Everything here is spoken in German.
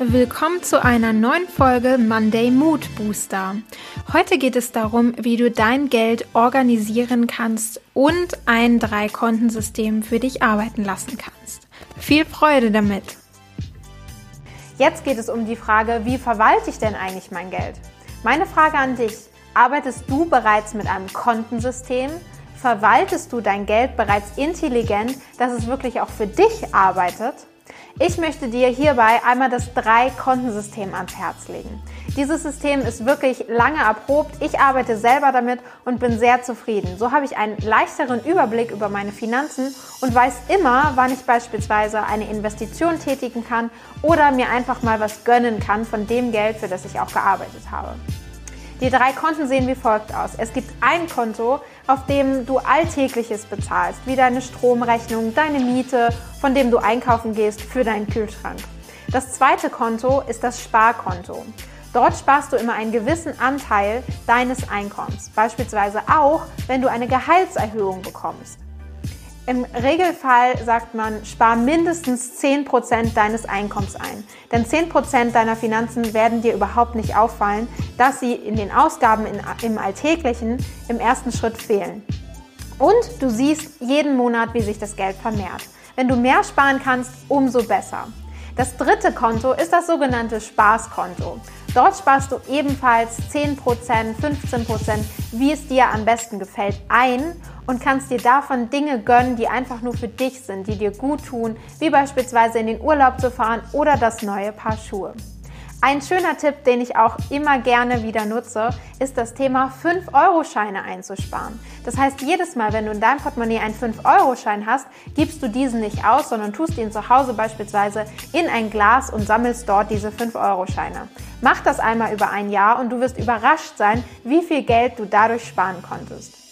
Willkommen zu einer neuen Folge Monday Mood Booster. Heute geht es darum, wie du dein Geld organisieren kannst und ein Drei-Kontensystem für dich arbeiten lassen kannst. Viel Freude damit! Jetzt geht es um die Frage, wie verwalte ich denn eigentlich mein Geld? Meine Frage an dich, arbeitest du bereits mit einem Kontensystem? Verwaltest du dein Geld bereits intelligent, dass es wirklich auch für dich arbeitet? Ich möchte dir hierbei einmal das Drei-Kontensystem ans Herz legen. Dieses System ist wirklich lange erprobt. Ich arbeite selber damit und bin sehr zufrieden. So habe ich einen leichteren Überblick über meine Finanzen und weiß immer, wann ich beispielsweise eine Investition tätigen kann oder mir einfach mal was gönnen kann von dem Geld, für das ich auch gearbeitet habe. Die drei Konten sehen wie folgt aus. Es gibt ein Konto, auf dem du Alltägliches bezahlst, wie deine Stromrechnung, deine Miete, von dem du einkaufen gehst für deinen Kühlschrank. Das zweite Konto ist das Sparkonto. Dort sparst du immer einen gewissen Anteil deines Einkommens, beispielsweise auch, wenn du eine Gehaltserhöhung bekommst. Im Regelfall sagt man, spar mindestens 10% deines Einkommens ein. Denn 10% deiner Finanzen werden dir überhaupt nicht auffallen, dass sie in den Ausgaben in, im Alltäglichen im ersten Schritt fehlen. Und du siehst jeden Monat, wie sich das Geld vermehrt. Wenn du mehr sparen kannst, umso besser. Das dritte Konto ist das sogenannte Spaßkonto. Dort sparst du ebenfalls 10%, 15%, wie es dir am besten gefällt, ein und kannst dir davon Dinge gönnen, die einfach nur für dich sind, die dir gut tun, wie beispielsweise in den Urlaub zu fahren oder das neue Paar Schuhe. Ein schöner Tipp, den ich auch immer gerne wieder nutze, ist das Thema 5-Euro-Scheine einzusparen. Das heißt, jedes Mal, wenn du in deinem Portemonnaie einen 5-Euro-Schein hast, gibst du diesen nicht aus, sondern tust ihn zu Hause beispielsweise in ein Glas und sammelst dort diese 5-Euro-Scheine. Mach das einmal über ein Jahr und du wirst überrascht sein, wie viel Geld du dadurch sparen konntest.